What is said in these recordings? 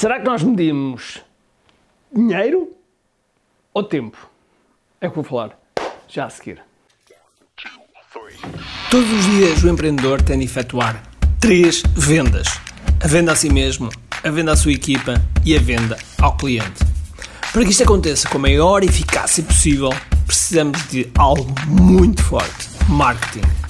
Será que nós medimos dinheiro ou tempo? É o que vou falar já a seguir. Todos os dias o empreendedor tem de efetuar três vendas: a venda a si mesmo, a venda à sua equipa e a venda ao cliente. Para que isto aconteça com a maior eficácia possível, precisamos de algo muito forte: marketing.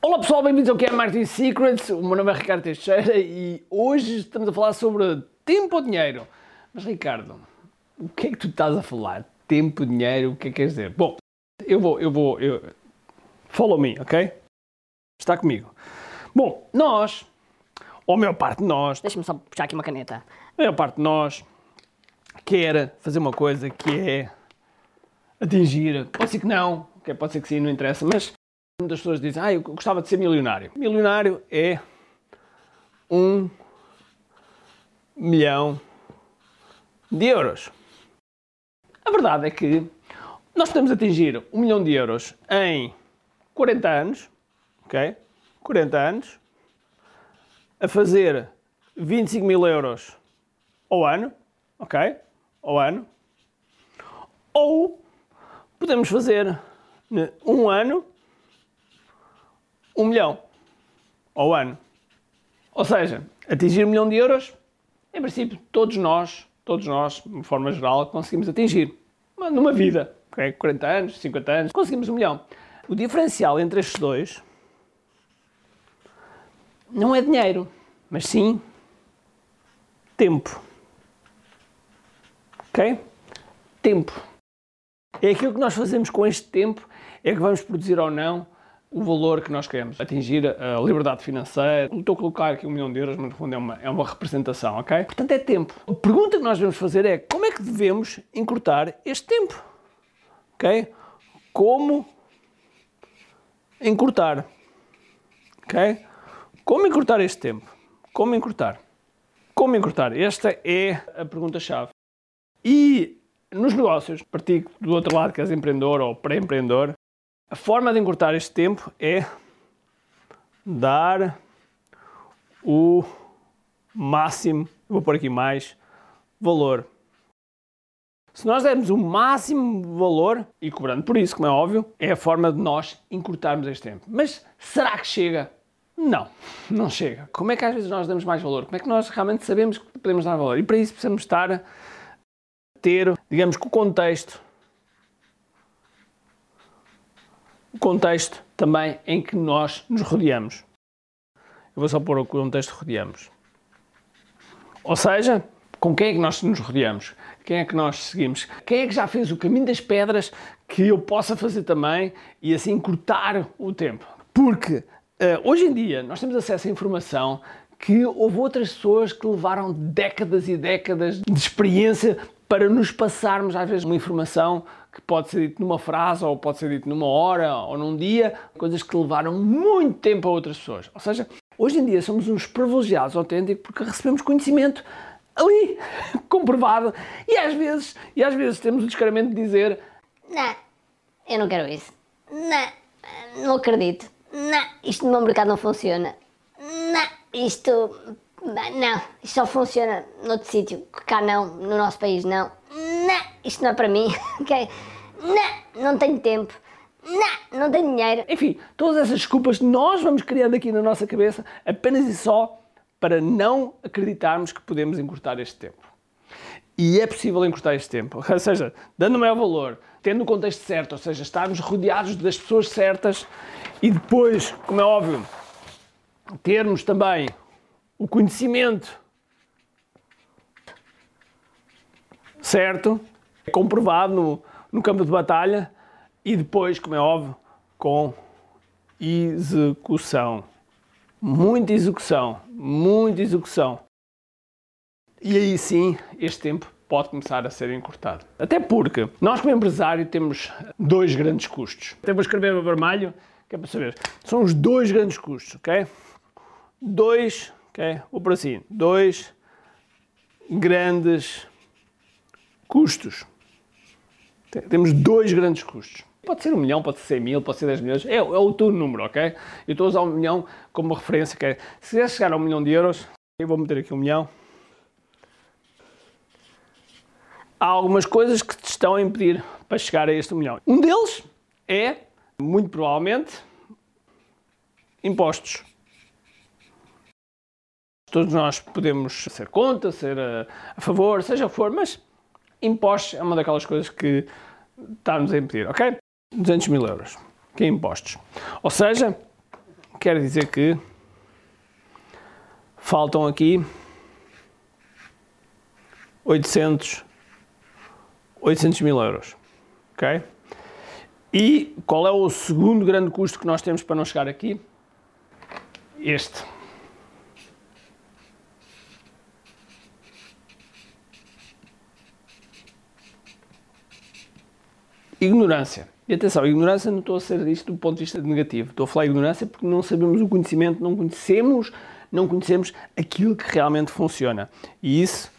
Olá pessoal, bem-vindos ao QI Marketing Secrets. O meu nome é Ricardo Teixeira e hoje estamos a falar sobre tempo ou dinheiro. Mas Ricardo, o que é que tu estás a falar? Tempo, dinheiro, o que é que queres dizer? Bom, eu vou, eu vou, eu... follow me, ok? Está comigo. Bom, nós, ou a maior parte de nós. Deixa-me só puxar aqui uma caneta. A maior parte de nós quer fazer uma coisa que é atingir. Pode ser que não, pode ser que sim, não interessa, mas muitas pessoas dizem, ah, eu gostava de ser milionário. Milionário é um milhão de euros. A verdade é que nós podemos atingir um milhão de euros em 40 anos, ok? 40 anos, a fazer 25 mil euros ao ano, ok? Ao ano. Ou podemos fazer um ano, um milhão ao ano. Ou seja, atingir um milhão de euros, em princípio, todos nós, todos nós, de forma geral, conseguimos atingir. Numa vida, ok? 40 anos, 50 anos, conseguimos um milhão. O diferencial entre estes dois não é dinheiro, mas sim tempo. Ok? Tempo. É aquilo que nós fazemos com este tempo, é que vamos produzir ou não o valor que nós queremos. Atingir a liberdade financeira. Não estou a colocar aqui um milhão de euros, mas no fundo é uma, é uma representação, ok? Portanto, é tempo. A pergunta que nós devemos fazer é como é que devemos encurtar este tempo? Ok? Como encurtar? Ok? Como encurtar este tempo? Como encurtar? Como encurtar? Esta é a pergunta-chave. E nos negócios, partindo do outro lado, que és empreendedor ou pré-empreendedor, a forma de encurtar este tempo é dar o máximo, vou pôr aqui mais, valor. Se nós dermos o máximo valor, e cobrando por isso, como é óbvio, é a forma de nós encurtarmos este tempo. Mas será que chega? Não, não chega. Como é que às vezes nós damos mais valor? Como é que nós realmente sabemos que podemos dar valor? E para isso precisamos estar a ter, digamos que o contexto, o contexto também em que nós nos rodeamos. Eu vou só pôr o contexto rodeamos. Ou seja, com quem é que nós nos rodeamos? Quem é que nós seguimos? Quem é que já fez o caminho das pedras que eu possa fazer também e assim cortar o tempo? Porque Uh, hoje em dia, nós temos acesso à informação que houve outras pessoas que levaram décadas e décadas de experiência para nos passarmos, às vezes, uma informação que pode ser dita numa frase, ou pode ser dita numa hora, ou num dia, coisas que levaram muito tempo a outras pessoas. Ou seja, hoje em dia somos uns privilegiados autênticos porque recebemos conhecimento ali, comprovado, e às vezes, e às vezes temos o descaramento de dizer Não, eu não quero isso. Não, não acredito não, isto no meu mercado não funciona. Não, isto. Não, isto só funciona noutro sítio. Cá não, no nosso país não. Não, isto não é para mim. Okay? Não, não tenho tempo. Não, não tenho dinheiro. Enfim, todas essas desculpas nós vamos criando aqui na nossa cabeça apenas e só para não acreditarmos que podemos encurtar este tempo. E é possível encurtar este tempo, ou seja, dando maior valor, tendo o contexto certo, ou seja, estarmos rodeados das pessoas certas e depois, como é óbvio, termos também o conhecimento certo, comprovado no, no campo de batalha e depois, como é óbvio, com execução. Muita execução, muita execução. E aí sim, este tempo pode começar a ser encurtado. Até porque nós, como empresário, temos dois grandes custos. Até vou escrever a vermelho, que é para saber. São os dois grandes custos, ok? Dois, ok? Vou por assim. Dois grandes custos. Temos dois grandes custos. Pode ser um milhão, pode ser 100 mil, pode ser 10 milhões. É, é o teu número, ok? Eu estou a usar um milhão como referência. Okay? Se quiser chegar a um milhão de euros, eu vou meter aqui um milhão. Há algumas coisas que te estão a impedir para chegar a este milhão. Um deles é, muito provavelmente, impostos. Todos nós podemos ser contra, ser a, a favor, seja o que for, mas impostos é uma daquelas coisas que está-nos a impedir, ok? 200 mil euros, que é impostos. Ou seja, quer dizer que faltam aqui 800, 800 mil euros, ok? E qual é o segundo grande custo que nós temos para não chegar aqui? Este. Ignorância. E atenção, ignorância não estou a ser isto do ponto de vista negativo. Estou a falar ignorância porque não sabemos o conhecimento, não conhecemos, não conhecemos aquilo que realmente funciona. E isso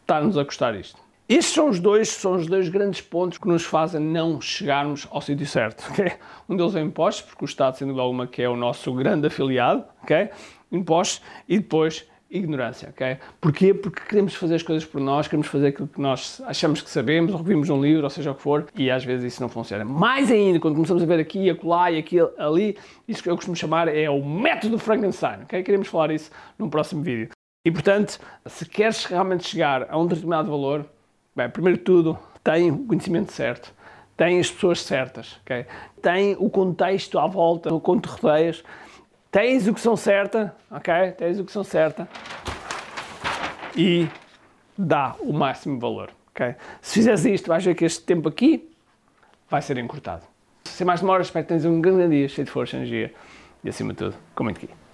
está-nos a custar isto. Estes são os dois, são os dois grandes pontos que nos fazem não chegarmos ao sítio certo. Okay? Um deles é impostos, porque o Estado, sendo alguma, que é o nosso grande afiliado, okay? impostos, e depois ignorância, ok? Porquê? Porque queremos fazer as coisas por nós, queremos fazer aquilo que nós achamos que sabemos, ou vimos um livro, ou seja o que for, e às vezes isso não funciona. Mais ainda, quando começamos a ver aqui, acolá e aqui, ali, isso que eu costumo chamar é o método Frankenstein, ok? Queremos falar isso num próximo vídeo. E portanto, se queres realmente chegar a um determinado valor, bem, primeiro de tudo, tem o conhecimento certo, tem as pessoas certas, ok? Tem o contexto à volta, o quanto rodeias, tens o que são certa, ok? Tens o que são certa e dá o máximo valor, ok? Se fizeres isto, vais ver que este tempo aqui vai ser encurtado. Sem mais demora, espero que tenhas um grande dia cheio de força, energia e acima de tudo, comente aqui.